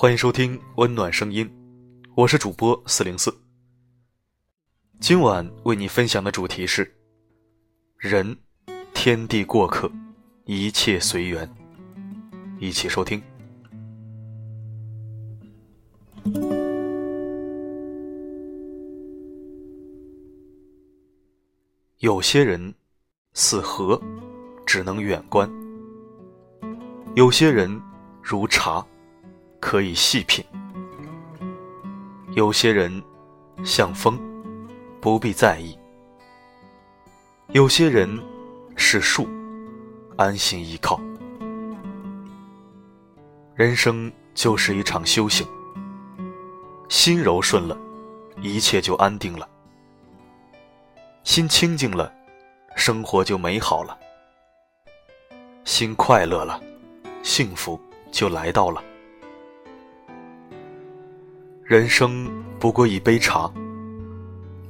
欢迎收听温暖声音，我是主播四零四。今晚为你分享的主题是：人，天地过客，一切随缘。一起收听。有些人似河，只能远观；有些人如茶。可以细品，有些人像风，不必在意；有些人是树，安心依靠。人生就是一场修行，心柔顺了，一切就安定了；心清净了，生活就美好了；心快乐了，幸福就来到了。人生不过一杯茶，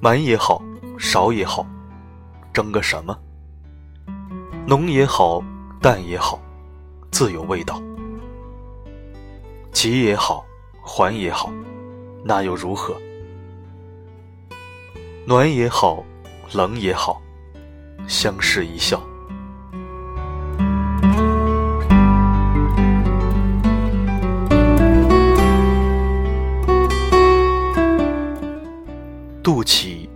满也好，少也好，争个什么？浓也好，淡也好，自有味道。急也好，缓也好，那又如何？暖也好，冷也好，相视一笑。渡己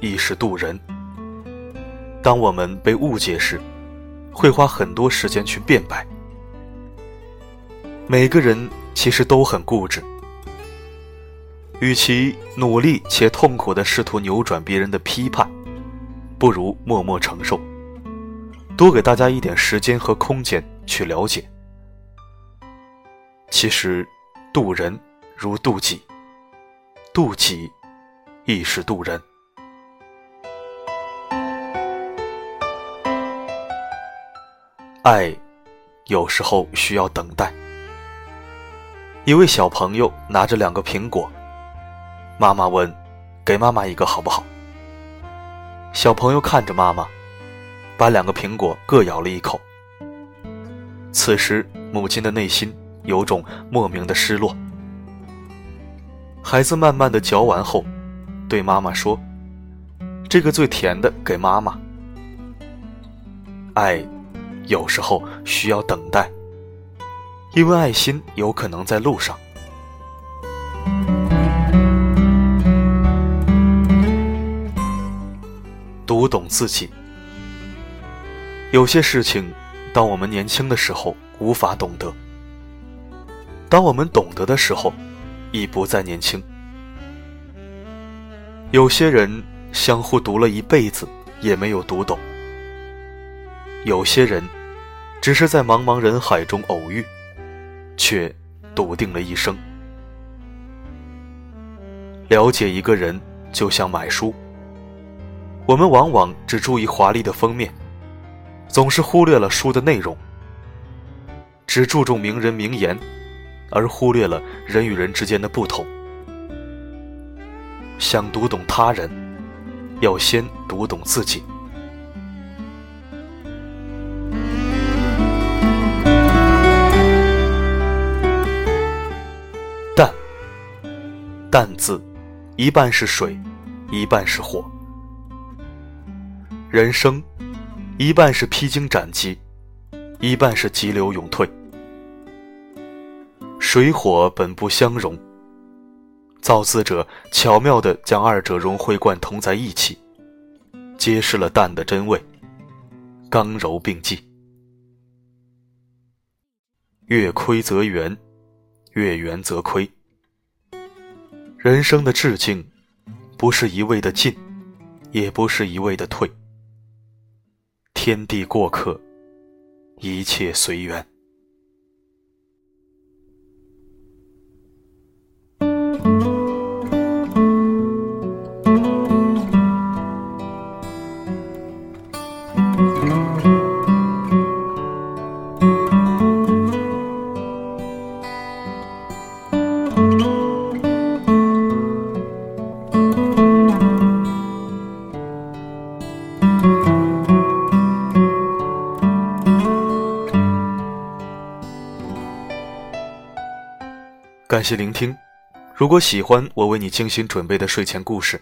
亦是渡人。当我们被误解时，会花很多时间去辩白。每个人其实都很固执，与其努力且痛苦的试图扭转别人的批判，不如默默承受，多给大家一点时间和空间去了解。其实，渡人如渡己，渡己。亦是渡人。爱，有时候需要等待。一位小朋友拿着两个苹果，妈妈问：“给妈妈一个好不好？”小朋友看着妈妈，把两个苹果各咬了一口。此时，母亲的内心有种莫名的失落。孩子慢慢的嚼完后。对妈妈说：“这个最甜的给妈妈。”爱，有时候需要等待，因为爱心有可能在路上。读懂自己，有些事情，当我们年轻的时候无法懂得，当我们懂得的时候，已不再年轻。有些人相互读了一辈子也没有读懂，有些人只是在茫茫人海中偶遇，却笃定了一生。了解一个人就像买书，我们往往只注意华丽的封面，总是忽略了书的内容，只注重名人名言，而忽略了人与人之间的不同。想读懂他人，要先读懂自己。淡，淡字，一半是水，一半是火。人生，一半是披荆斩棘，一半是急流勇退。水火本不相容。造字者巧妙地将二者融会贯通在一起，揭示了淡的真味，刚柔并济。越亏则圆，越圆则亏。人生的致敬，不是一味的进，也不是一味的退。天地过客，一切随缘。感谢聆听。如果喜欢我为你精心准备的睡前故事，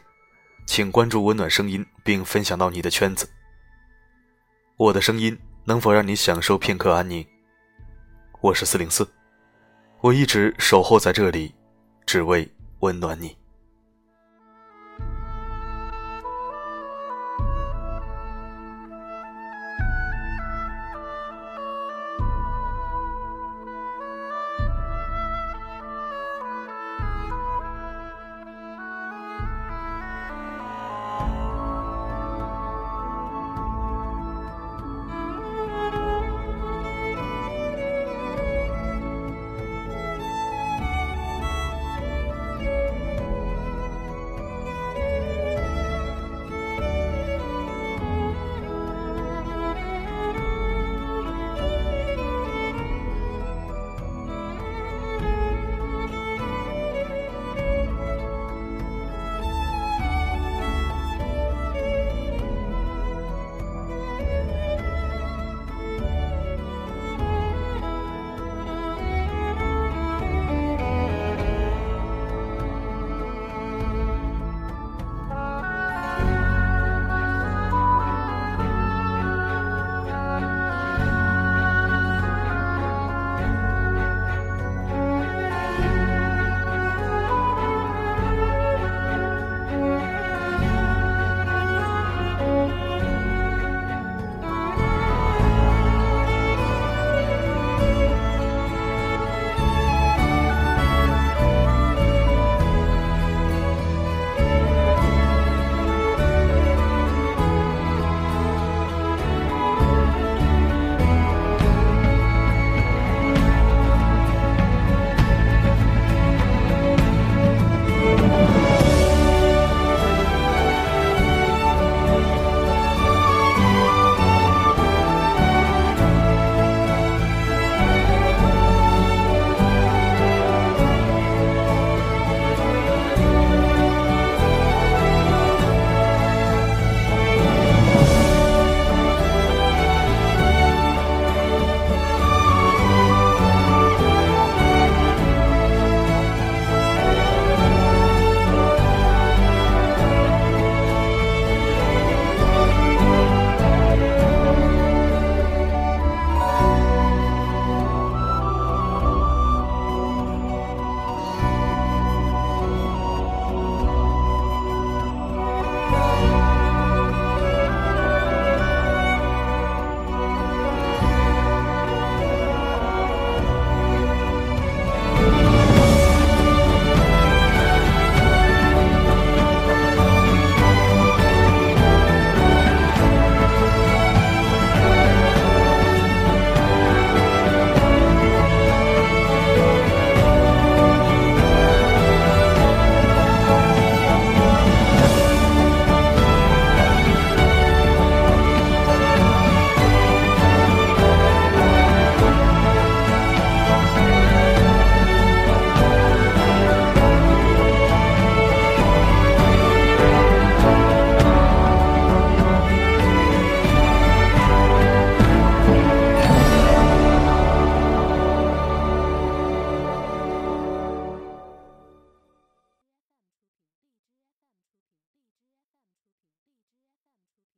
请关注“温暖声音”并分享到你的圈子。我的声音能否让你享受片刻安宁？我是四零四，我一直守候在这里，只为温暖你。